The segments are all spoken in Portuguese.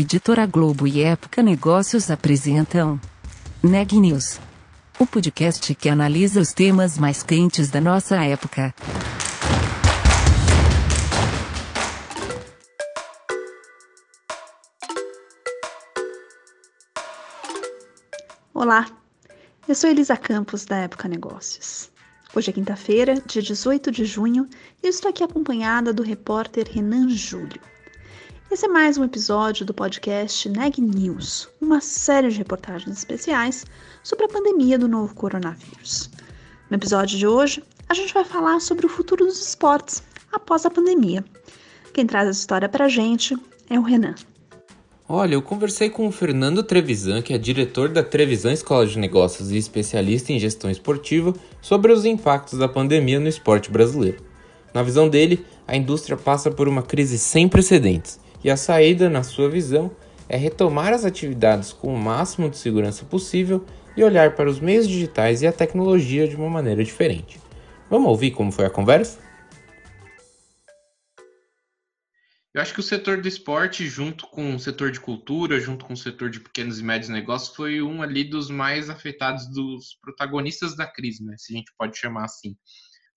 Editora Globo e Época Negócios apresentam Neg News, o podcast que analisa os temas mais quentes da nossa época. Olá, eu sou Elisa Campos da Época Negócios. Hoje é quinta-feira, dia 18 de junho, e eu estou aqui acompanhada do repórter Renan Júlio. Esse é mais um episódio do podcast Neg News, uma série de reportagens especiais sobre a pandemia do novo coronavírus. No episódio de hoje, a gente vai falar sobre o futuro dos esportes após a pandemia. Quem traz essa história para a gente é o Renan. Olha, eu conversei com o Fernando Trevisan, que é diretor da Trevisan Escola de Negócios e especialista em gestão esportiva, sobre os impactos da pandemia no esporte brasileiro. Na visão dele, a indústria passa por uma crise sem precedentes e a saída, na sua visão, é retomar as atividades com o máximo de segurança possível e olhar para os meios digitais e a tecnologia de uma maneira diferente. Vamos ouvir como foi a conversa? Eu acho que o setor do esporte, junto com o setor de cultura, junto com o setor de pequenos e médios negócios, foi um ali dos mais afetados dos protagonistas da crise, né? Se a gente pode chamar assim.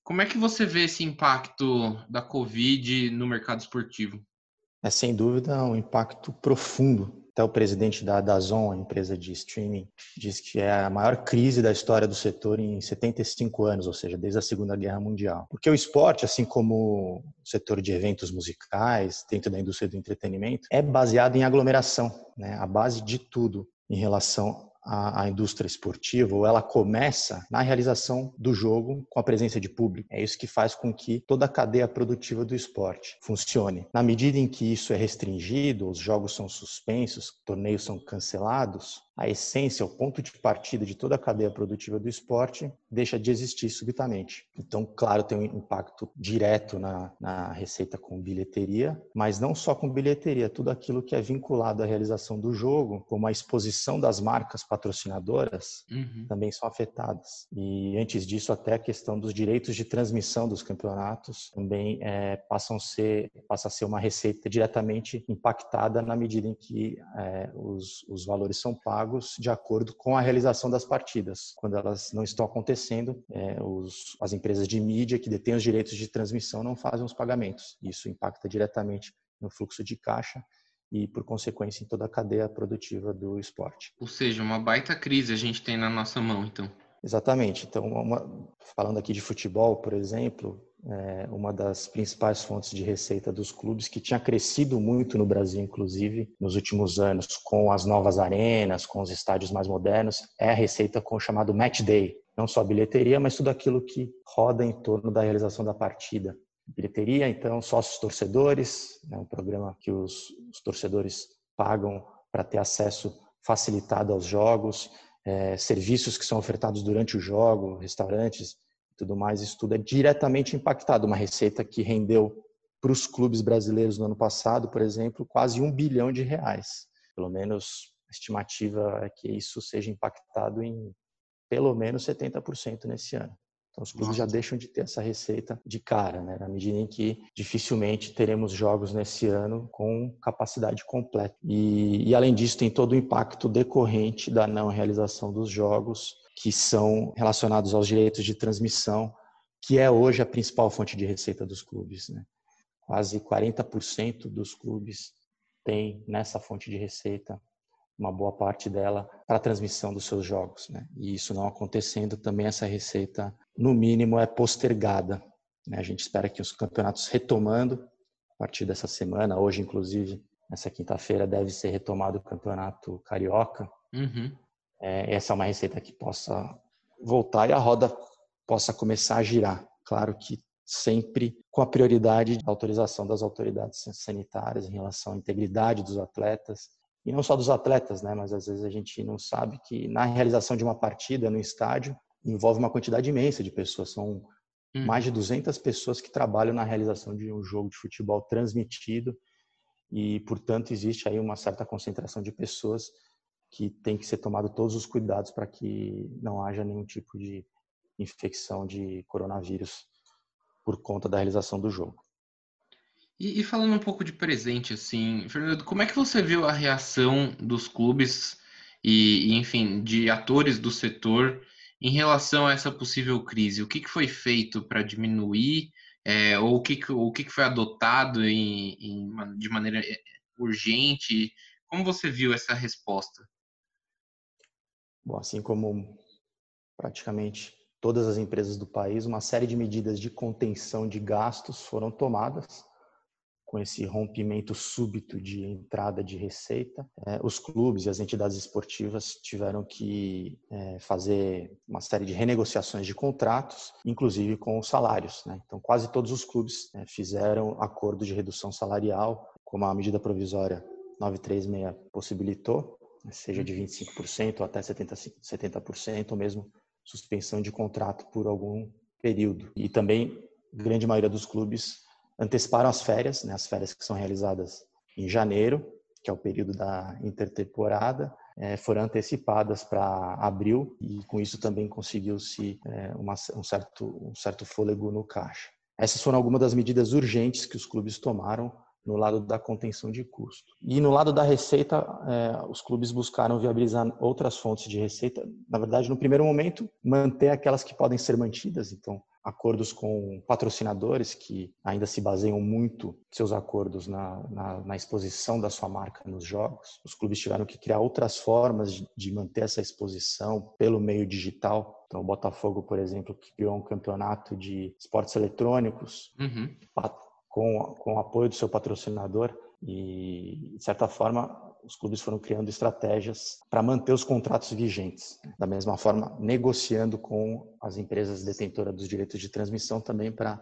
Como é que você vê esse impacto da Covid no mercado esportivo? É sem dúvida um impacto profundo. Até o presidente da Dazon, a empresa de streaming, diz que é a maior crise da história do setor em 75 anos, ou seja, desde a Segunda Guerra Mundial. Porque o esporte, assim como o setor de eventos musicais, dentro da indústria do entretenimento, é baseado em aglomeração, né? a base de tudo em relação a, a, indústria esportiva, ou ela começa na realização do jogo com a presença de público. É isso que faz com que toda a cadeia produtiva do esporte funcione. Na medida em que isso é restringido, os jogos são suspensos, torneios são cancelados, a essência, o ponto de partida de toda a cadeia produtiva do esporte deixa de existir subitamente. Então, claro, tem um impacto direto na, na receita com bilheteria, mas não só com bilheteria, tudo aquilo que é vinculado à realização do jogo, como a exposição das marcas patrocinadoras, uhum. também são afetadas. E antes disso, até a questão dos direitos de transmissão dos campeonatos também é, passam a ser, passa a ser uma receita diretamente impactada na medida em que é, os, os valores são pagos pagos de acordo com a realização das partidas. Quando elas não estão acontecendo, é, os, as empresas de mídia que detêm os direitos de transmissão não fazem os pagamentos. Isso impacta diretamente no fluxo de caixa e, por consequência, em toda a cadeia produtiva do esporte. Ou seja, uma baita crise a gente tem na nossa mão, então. Exatamente. Então, uma, falando aqui de futebol, por exemplo, é uma das principais fontes de receita dos clubes, que tinha crescido muito no Brasil, inclusive, nos últimos anos, com as novas arenas, com os estádios mais modernos, é a receita com o chamado Match Day. Não só a bilheteria, mas tudo aquilo que roda em torno da realização da partida. Bilheteria, então, sócios torcedores, é um programa que os, os torcedores pagam para ter acesso facilitado aos jogos, é, serviços que são ofertados durante o jogo, restaurantes, tudo mais, isso tudo é diretamente impactado. Uma receita que rendeu para os clubes brasileiros no ano passado, por exemplo, quase um bilhão de reais. Pelo menos a estimativa é que isso seja impactado em pelo menos 70% nesse ano. Então, os clubes já deixam de ter essa receita de cara, né? na medida em que dificilmente teremos jogos nesse ano com capacidade completa. E, e, além disso, tem todo o impacto decorrente da não realização dos jogos que são relacionados aos direitos de transmissão, que é hoje a principal fonte de receita dos clubes. Né? Quase 40% dos clubes têm nessa fonte de receita uma boa parte dela para a transmissão dos seus jogos. Né? E isso não acontecendo, também essa receita, no mínimo, é postergada. Né? A gente espera que os campeonatos retomando a partir dessa semana, hoje, inclusive, nessa quinta-feira, deve ser retomado o campeonato carioca. Uhum é, essa é uma receita que possa voltar e a roda possa começar a girar. Claro que sempre com a prioridade da autorização das autoridades sanitárias em relação à integridade dos atletas e não só dos atletas, né, mas às vezes a gente não sabe que na realização de uma partida no estádio envolve uma quantidade imensa de pessoas, são hum. mais de 200 pessoas que trabalham na realização de um jogo de futebol transmitido e, portanto, existe aí uma certa concentração de pessoas que tem que ser tomado todos os cuidados para que não haja nenhum tipo de infecção de coronavírus por conta da realização do jogo. E, e, falando um pouco de presente, assim, Fernando, como é que você viu a reação dos clubes e, enfim, de atores do setor em relação a essa possível crise? O que, que foi feito para diminuir, é, ou o que, o que foi adotado em, em, de maneira é, urgente? Como você viu essa resposta? Bom, assim como praticamente todas as empresas do país, uma série de medidas de contenção de gastos foram tomadas com esse rompimento súbito de entrada de receita, é, os clubes e as entidades esportivas tiveram que é, fazer uma série de renegociações de contratos, inclusive com os salários. Né? Então, quase todos os clubes é, fizeram acordo de redução salarial, como a medida provisória 936 possibilitou, né? seja de 25% ou até 70%, 70% ou mesmo suspensão de contrato por algum período. E também, grande maioria dos clubes anteciparam as férias, né, as férias que são realizadas em janeiro, que é o período da intertemporada, é, foram antecipadas para abril e com isso também conseguiu-se é, um, certo, um certo fôlego no caixa. Essas foram algumas das medidas urgentes que os clubes tomaram no lado da contenção de custo. E no lado da receita, é, os clubes buscaram viabilizar outras fontes de receita. Na verdade, no primeiro momento, manter aquelas que podem ser mantidas. Então, acordos com patrocinadores que ainda se baseiam muito seus acordos na, na, na, exposição da sua marca nos jogos. Os clubes tiveram que criar outras formas de, de manter essa exposição pelo meio digital. Então, o Botafogo, por exemplo, criou um campeonato de esportes eletrônicos uhum. com, com o apoio do seu patrocinador e, de certa forma, os clubes foram criando estratégias para manter os contratos vigentes. Da mesma forma, negociando com as empresas detentoras dos direitos de transmissão também para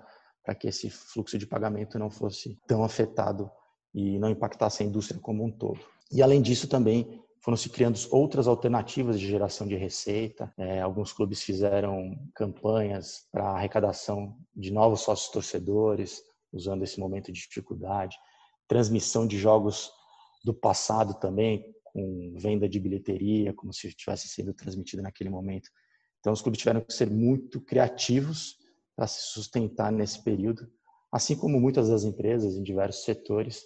que esse fluxo de pagamento não fosse tão afetado e não impactasse a indústria como um todo. E além disso também foram se criando outras alternativas de geração de receita. É, alguns clubes fizeram campanhas para arrecadação de novos sócios torcedores, usando esse momento de dificuldade, transmissão de jogos do passado também, com venda de bilheteria, como se tivesse sido transmitido naquele momento. Então, os clubes tiveram que ser muito criativos para se sustentar nesse período, assim como muitas das empresas em diversos setores,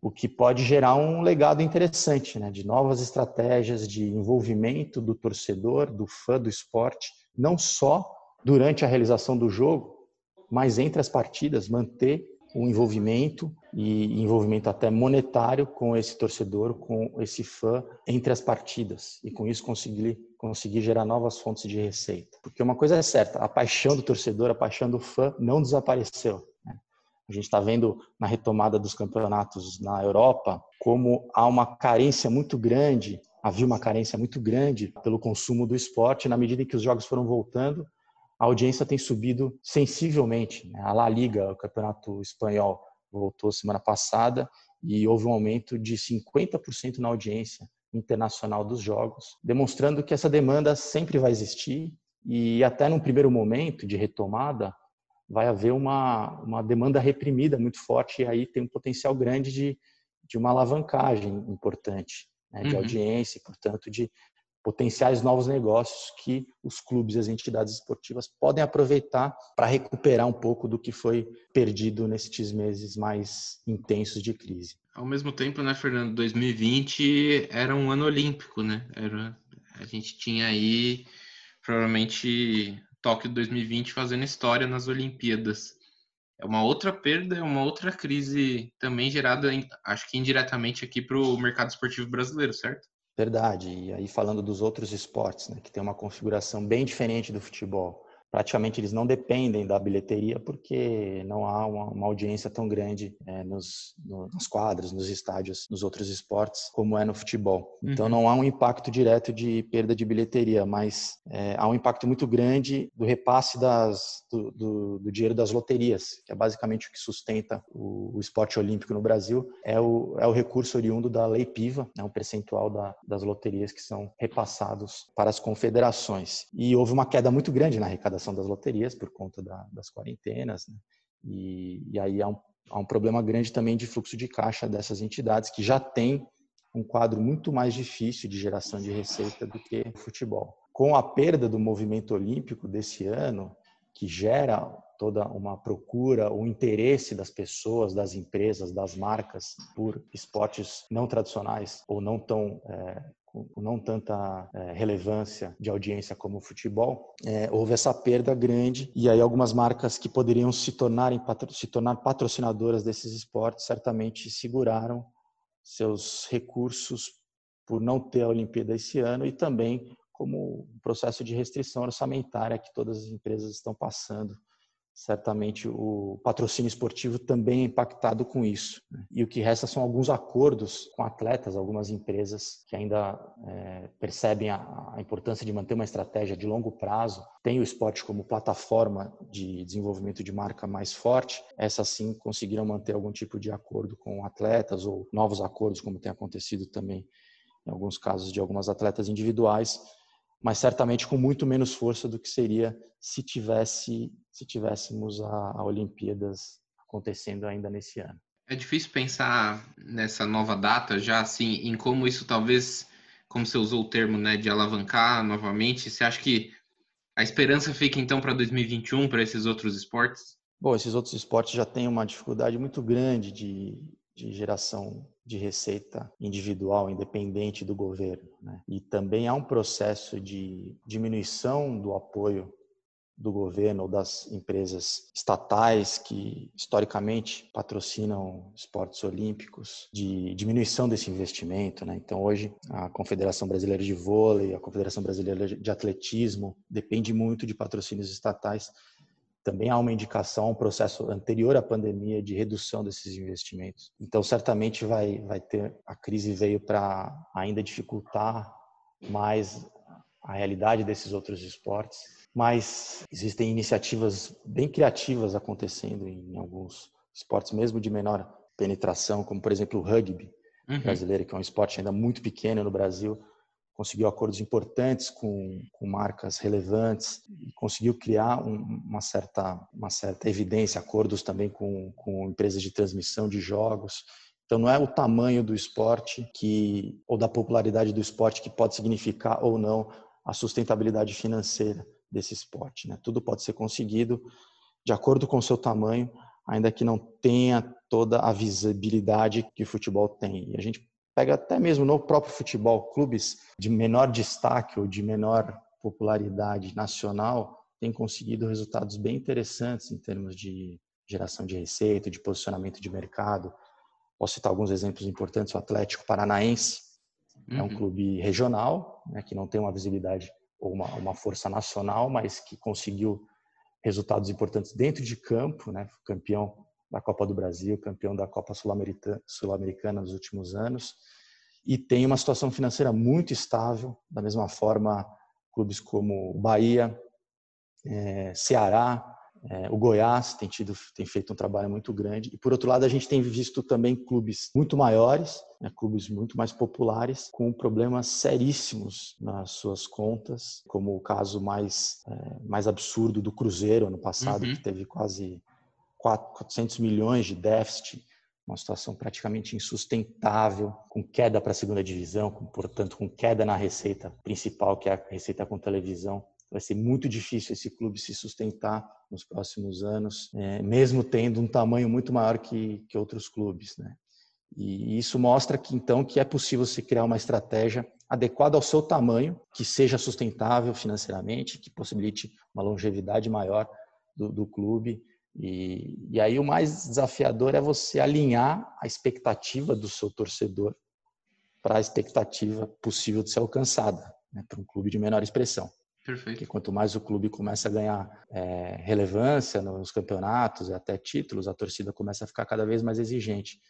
o que pode gerar um legado interessante, né, de novas estratégias de envolvimento do torcedor, do fã do esporte, não só durante a realização do jogo, mas entre as partidas, manter o envolvimento e envolvimento até monetário com esse torcedor, com esse fã entre as partidas e com isso conseguir conseguir gerar novas fontes de receita. Porque uma coisa é certa, a paixão do torcedor, a paixão do fã não desapareceu. Né? A gente está vendo na retomada dos campeonatos na Europa como há uma carência muito grande, havia uma carência muito grande pelo consumo do esporte na medida em que os jogos foram voltando a audiência tem subido sensivelmente. Né? A La Liga, o campeonato espanhol, voltou semana passada e houve um aumento de 50% na audiência internacional dos jogos, demonstrando que essa demanda sempre vai existir e até num primeiro momento de retomada vai haver uma, uma demanda reprimida muito forte e aí tem um potencial grande de, de uma alavancagem importante né, de uhum. audiência e, portanto, de potenciais novos negócios que os clubes e as entidades esportivas podem aproveitar para recuperar um pouco do que foi perdido nesses meses mais intensos de crise. Ao mesmo tempo, né, Fernando, 2020 era um ano olímpico, né? Era, a gente tinha aí provavelmente Tóquio 2020 fazendo história nas Olimpíadas. É uma outra perda, é uma outra crise também gerada, acho que indiretamente aqui para o mercado esportivo brasileiro, certo? Verdade. E aí falando dos outros esportes, né, que tem uma configuração bem diferente do futebol praticamente eles não dependem da bilheteria porque não há uma, uma audiência tão grande é, nos, no, nas quadras, nos estádios, nos outros esportes, como é no futebol. Então uhum. não há um impacto direto de perda de bilheteria, mas é, há um impacto muito grande do repasse das, do, do, do, dinheiro das loterias, que é basicamente o que sustenta o, o, esporte olímpico no Brasil, é o, é o recurso oriundo da Lei Piva, né, um percentual da, das loterias que são repassados para as confederações. E houve uma queda muito grande na arrecadação das loterias por conta da, das quarentenas, né? e, e, aí há um, há um problema grande também de fluxo de caixa dessas entidades que já têm um quadro muito mais difícil de geração de receita do que o futebol. Com a perda do movimento olímpico desse ano, que gera toda uma procura, o interesse das pessoas, das empresas, das marcas por esportes não tradicionais ou não tão é, com não tanta é, relevância de audiência como o futebol, é, houve essa perda grande e aí algumas marcas que poderiam se, tornarem, se tornar patrocinadoras desses esportes certamente seguraram seus recursos por não ter a Olimpíada esse ano e também como um processo de restrição orçamentária que todas as empresas estão passando certamente o patrocínio esportivo também é impactado com isso. Né? E o que resta são alguns acordos com atletas, algumas empresas que ainda é, percebem a, a, importância de manter uma estratégia de longo prazo, tem o esporte como plataforma de desenvolvimento de marca mais forte, essas sim conseguiram manter algum tipo de acordo com atletas ou novos acordos, como tem acontecido também em alguns casos de algumas atletas individuais, mas certamente com muito menos força do que seria se tivesse se tivéssemos a, a Olimpíadas acontecendo ainda nesse ano. É difícil pensar nessa nova data já assim em como isso talvez, como você usou o termo, né, de alavancar novamente. Você acha que a esperança fica então para 2021 para esses outros esportes? Bom, esses outros esportes já têm uma dificuldade muito grande de, de geração de receita individual, independente do governo. Né? E também há um processo de diminuição do apoio do governo ou das empresas estatais que historicamente patrocinam esportes olímpicos, de diminuição desse investimento. Né? Então, hoje, a Confederação Brasileira de Vôlei, a Confederação Brasileira de Atletismo, depende muito de patrocínios estatais também há uma indicação, um processo anterior à pandemia de redução desses investimentos. Então, certamente vai, vai ter, a crise veio para ainda dificultar mais a realidade desses outros esportes, mas existem iniciativas bem criativas acontecendo em alguns esportes, mesmo de menor penetração, como por exemplo o rugby uhum. brasileiro, que é um esporte ainda muito pequeno no Brasil, conseguiu acordos importantes com, com marcas relevantes e conseguiu criar um, uma, certa, uma certa evidência, acordos também com, com empresas de transmissão de jogos. Então não é o tamanho do esporte que ou da popularidade do esporte que pode significar ou não a sustentabilidade financeira desse esporte. Né? Tudo pode ser conseguido de acordo com o seu tamanho, ainda que não tenha toda a visibilidade que o futebol tem. E a gente pega até mesmo no próprio futebol, clubes de menor destaque ou de menor popularidade nacional têm conseguido resultados bem interessantes em termos de geração de receita, de posicionamento de mercado. Posso citar alguns exemplos importantes: o Atlético Paranaense uhum. é um uhum. clube regional, né, que não tem uma visibilidade ou uma, uma força nacional, mas que conseguiu resultados importantes dentro de campo, né, campeão da Copa do Brasil, campeão da Copa Sul-Americana nos últimos anos, e tem uma situação financeira muito estável, da mesma forma clubes como Bahia, é, Ceará, é, o Goiás tem tido tem feito um trabalho muito grande e por outro lado a gente tem visto também clubes muito maiores, né, clubes muito mais populares com problemas seríssimos nas suas contas, como o caso mais é, mais absurdo do Cruzeiro ano passado uhum. que teve quase 400 milhões de déficit, uma situação praticamente insustentável, com queda para a segunda divisão, com, portanto, com queda na receita principal, que é a receita com televisão. Vai ser muito difícil esse clube se sustentar nos próximos anos, é, mesmo tendo um tamanho muito maior que, que outros clubes. Né? E isso mostra que então que é possível se criar uma estratégia adequada ao seu tamanho, que seja sustentável financeiramente, que possibilite uma longevidade maior do, do clube e, e aí o mais desafiador é você alinhar a expectativa do seu torcedor para a expectativa possível de ser alcançada né, para um clube de menor expressão. Perfeito. Porque quanto mais o clube começa a ganhar é, relevância nos campeonatos e até títulos, a torcida começa a ficar cada vez mais exigente.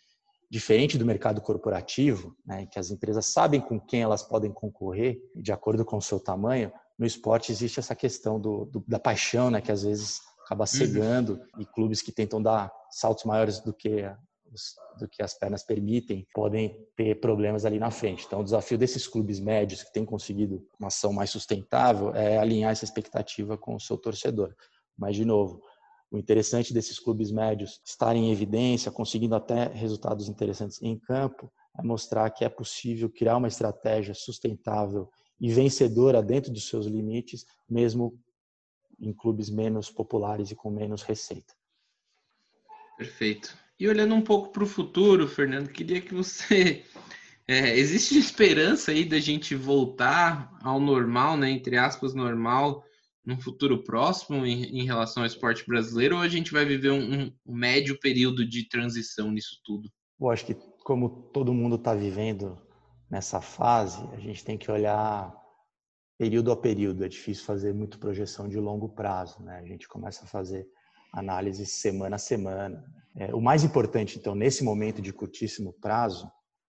Diferente do mercado corporativo, né, em que as empresas sabem com quem elas podem concorrer de acordo com o seu tamanho, no esporte existe essa questão do, do, da paixão, né, que às vezes acaba uhum. cegando uhum. e clubes que tentam dar saltos maiores do que do que as pernas permitem, podem ter problemas ali na frente. Então, o desafio desses clubes médios que têm conseguido uma ação mais sustentável é alinhar essa expectativa com o seu torcedor. Mas, de novo, o interessante desses clubes médios estarem em evidência, conseguindo até resultados interessantes em campo, é mostrar que é possível criar uma estratégia sustentável e vencedora dentro dos seus limites, mesmo em clubes menos populares e com menos receita. Perfeito. E olhando um pouco para o futuro, Fernando, queria que você. É, existe esperança aí da gente voltar ao normal, né? Entre aspas, normal, num futuro próximo em, em relação ao esporte brasileiro, ou a gente vai viver um, um médio período de transição nisso tudo? Eu acho que, como todo mundo está vivendo nessa fase, a gente tem que olhar período a período. É difícil fazer muito projeção de longo prazo, né? A gente começa a fazer análise semana a semana. É, o mais importante, então, nesse momento de curtíssimo prazo,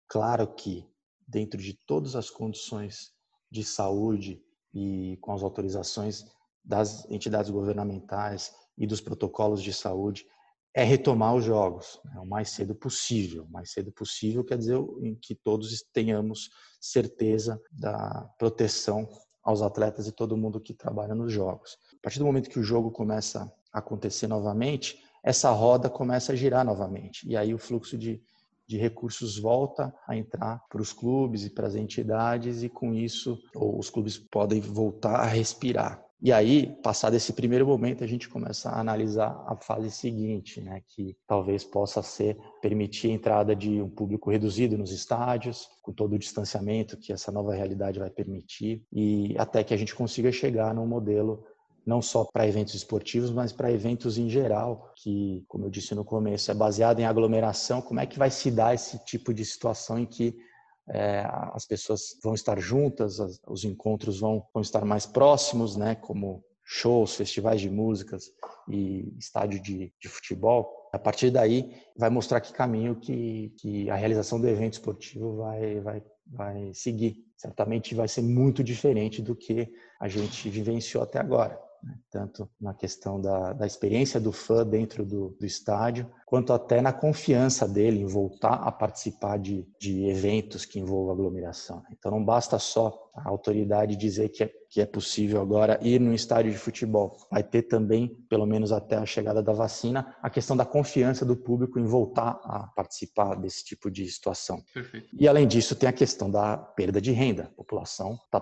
claro que dentro de todas as condições de saúde e com as autorizações das entidades governamentais e dos protocolos de saúde, é retomar os jogos né, o mais cedo possível. O mais cedo possível quer dizer em que todos tenhamos certeza da proteção aos atletas e todo mundo que trabalha nos jogos. A partir do momento que o jogo começa acontecer novamente, essa roda começa a girar novamente. E aí o fluxo de, de recursos volta a entrar para os clubes e para as entidades, e com isso os clubes podem voltar a respirar. E aí, passado esse primeiro momento, a gente começa a analisar a fase seguinte, né, que talvez possa ser permitir a entrada de um público reduzido nos estádios, com todo o distanciamento que essa nova realidade vai permitir, e até que a gente consiga chegar num modelo não só para eventos esportivos, mas para eventos em geral, que, como eu disse no começo, é baseado em aglomeração. Como é que vai se dar esse tipo de situação em que é, as pessoas vão estar juntas, as, os encontros vão, vão estar mais próximos, né? Como shows, festivais de músicas e estádio de, de futebol. A partir daí, vai mostrar que caminho que, que a realização do evento esportivo vai, vai, vai seguir. Certamente vai ser muito diferente do que a gente vivenciou até agora né? tanto na questão da, da, experiência do fã dentro do, do, estádio, quanto até na confiança dele em voltar a participar de, de eventos que envolvam aglomeração. Né? Então não basta só a autoridade dizer que é, que é possível agora ir no estádio de futebol. Vai ter também, pelo menos até a chegada da vacina, a questão da confiança do público em voltar a participar desse tipo de situação. Perfeito. E além disso, tem a questão da perda de renda. A população está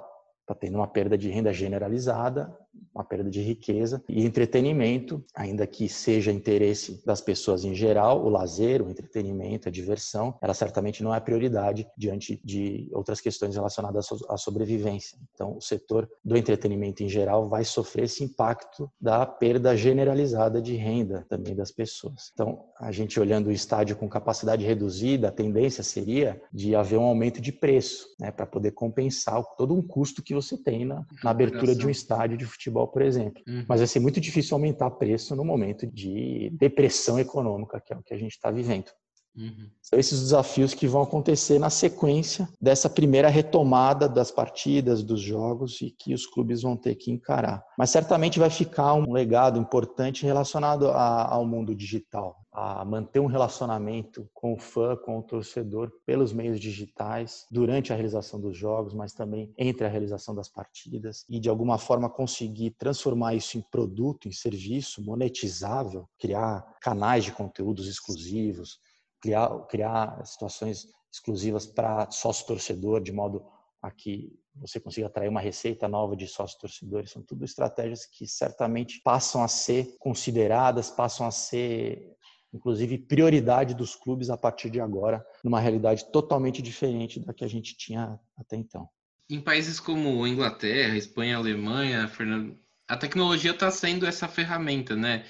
está tendo uma perda de renda generalizada, uma perda de riqueza e entretenimento, ainda que seja interesse das pessoas em geral, o lazer, o entretenimento, a diversão, ela certamente não é prioridade diante de outras questões relacionadas à sobrevivência. Então, o setor do entretenimento em geral vai sofrer esse impacto da perda generalizada de renda também das pessoas. Então, a gente olhando o estádio com capacidade reduzida, a tendência seria de haver um aumento de preço, né, para poder compensar todo um custo que você tem na, na abertura de um estádio de futebol, por exemplo. Uhum. Mas vai ser muito difícil aumentar preço no momento de depressão econômica, que é o que a gente está vivendo. Uhum. São esses desafios que vão acontecer na sequência dessa primeira retomada das partidas, dos jogos e que os clubes vão ter que encarar. Mas certamente vai ficar um legado importante relacionado a, ao mundo digital a manter um relacionamento com o fã, com o torcedor pelos meios digitais durante a realização dos jogos, mas também entre a realização das partidas e de alguma forma conseguir transformar isso em produto, em serviço monetizável, criar canais de conteúdos exclusivos, criar, criar situações exclusivas para sócio torcedor de modo a que você consiga atrair uma receita nova de sócios torcedores. São tudo estratégias que certamente passam a ser consideradas, passam a ser inclusive prioridade dos clubes a partir de agora, numa realidade totalmente diferente da que a gente tinha até então. Em países como Inglaterra, Espanha, Alemanha, Fernando, a tecnologia está sendo essa ferramenta, né?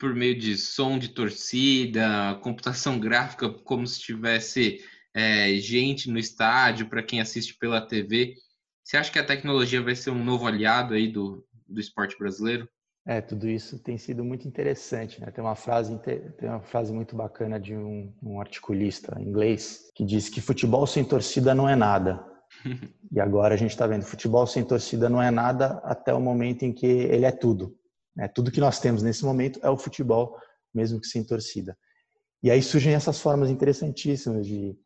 Por meio de som de torcida, computação gráfica, como se tivesse é, gente no estádio para quem assiste pela TV. Você acha que a tecnologia vai ser um novo aliado aí do, do esporte brasileiro? É, tudo isso tem sido muito interessante. Né? Tem, uma frase, tem uma frase muito bacana de um, um articulista inglês que diz que futebol sem torcida não é nada. e agora a gente está vendo futebol sem torcida não é nada até o momento em que ele é tudo. Né? Tudo que nós temos nesse momento é o futebol, mesmo que sem torcida. E aí surgem essas formas interessantíssimas de,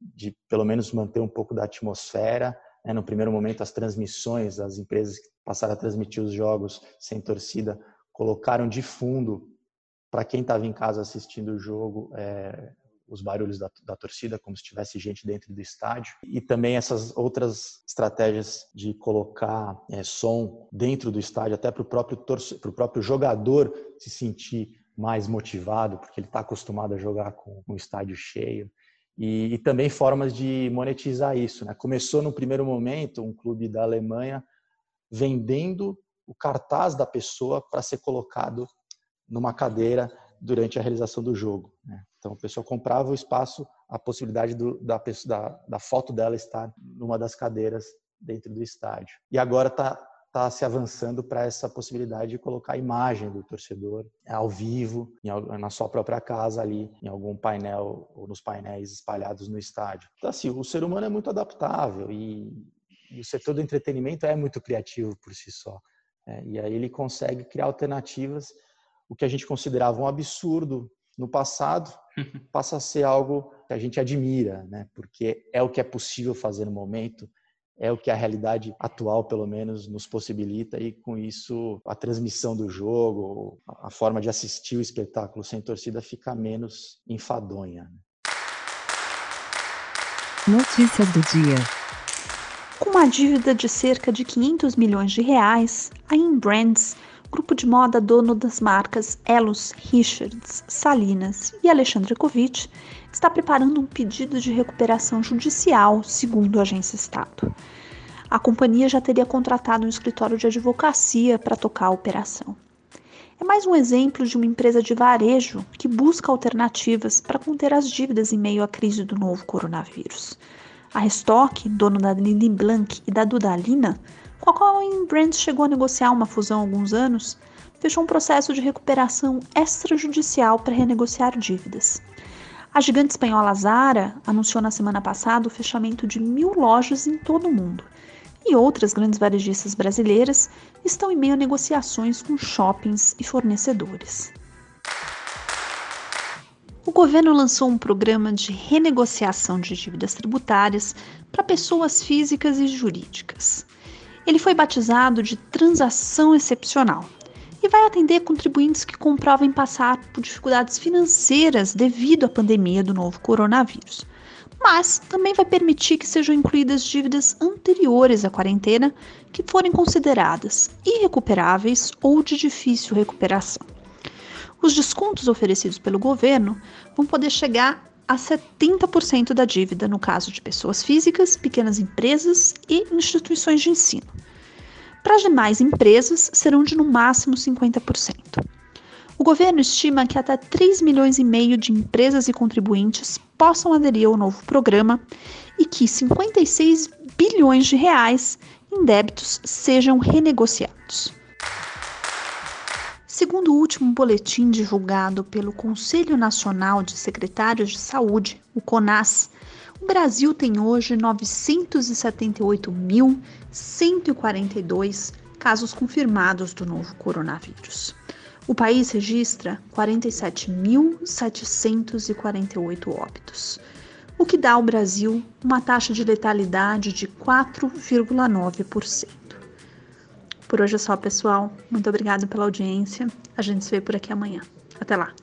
de pelo menos manter um pouco da atmosfera. Né? No primeiro momento, as transmissões, as empresas que passaram a transmitir os jogos sem torcida, colocaram de fundo para quem estava em casa assistindo o jogo é, os barulhos da, da, torcida, como se tivesse gente dentro do estádio. E também essas outras estratégias de colocar é, som dentro do estádio, até para o próprio, próprio jogador se sentir mais motivado, porque ele está acostumado a jogar com um estádio cheio. E, e, também formas de monetizar isso. Né? Começou no primeiro momento um clube da Alemanha vendendo o cartaz da pessoa para ser colocado numa cadeira durante a realização do jogo. Né? Então, a pessoa comprava o espaço, a possibilidade do, da, da, da, foto dela estar numa das cadeiras dentro do estádio. E agora está tá se avançando para essa possibilidade de colocar a imagem do torcedor ao vivo, em, na sua própria casa ali, em algum painel ou nos painéis espalhados no estádio. Então, assim, o ser humano é muito adaptável e, e o setor do entretenimento é muito criativo por si só. É, e aí ele consegue criar alternativas. O que a gente considerava um absurdo no passado passa a ser algo que a gente admira, né? Porque é o que é possível fazer no momento, é o que a realidade atual, pelo menos, nos possibilita e com isso a transmissão do jogo, a forma de assistir o espetáculo sem torcida fica menos enfadonha. Né? Notícias do dia. Com uma dívida de cerca de 500 milhões de reais, a Inbrands, grupo de moda dono das marcas Elos, Richards, Salinas e Alexandre Kovic, está preparando um pedido de recuperação judicial, segundo a agência Estado. A companhia já teria contratado um escritório de advocacia para tocar a operação. É mais um exemplo de uma empresa de varejo que busca alternativas para conter as dívidas em meio à crise do novo coronavírus. A Restock, dono da Lily Blanc e da Dudalina, com a qual a Inbrand chegou a negociar uma fusão há alguns anos, fechou um processo de recuperação extrajudicial para renegociar dívidas. A gigante espanhola Zara anunciou na semana passada o fechamento de mil lojas em todo o mundo. E outras grandes varejistas brasileiras estão em meio a negociações com shoppings e fornecedores o governo lançou um programa de renegociação de dívidas tributárias para pessoas físicas e jurídicas. Ele foi batizado de Transação Excepcional e vai atender contribuintes que comprovem passar por dificuldades financeiras devido à pandemia do novo coronavírus. Mas também vai permitir que sejam incluídas dívidas anteriores à quarentena que forem consideradas irrecuperáveis ou de difícil recuperação. Os descontos oferecidos pelo governo vão poder chegar a 70% da dívida no caso de pessoas físicas, pequenas empresas e instituições de ensino. Para as demais empresas, serão de no máximo 50%. O governo estima que até 3 milhões e meio de empresas e contribuintes possam aderir ao novo programa e que 56 bilhões de reais em débitos sejam renegociados. Segundo o último boletim divulgado pelo Conselho Nacional de Secretários de Saúde, o CONAS, o Brasil tem hoje 978.142 casos confirmados do novo coronavírus. O país registra 47.748 óbitos, o que dá ao Brasil uma taxa de letalidade de 4,9%. Por hoje é só, pessoal. Muito obrigada pela audiência. A gente se vê por aqui amanhã. Até lá.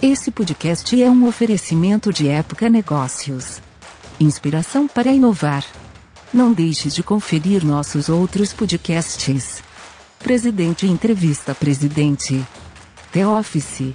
Esse podcast é um oferecimento de Época Negócios. Inspiração para inovar. Não deixe de conferir nossos outros podcasts. Presidente Entrevista Presidente. The Office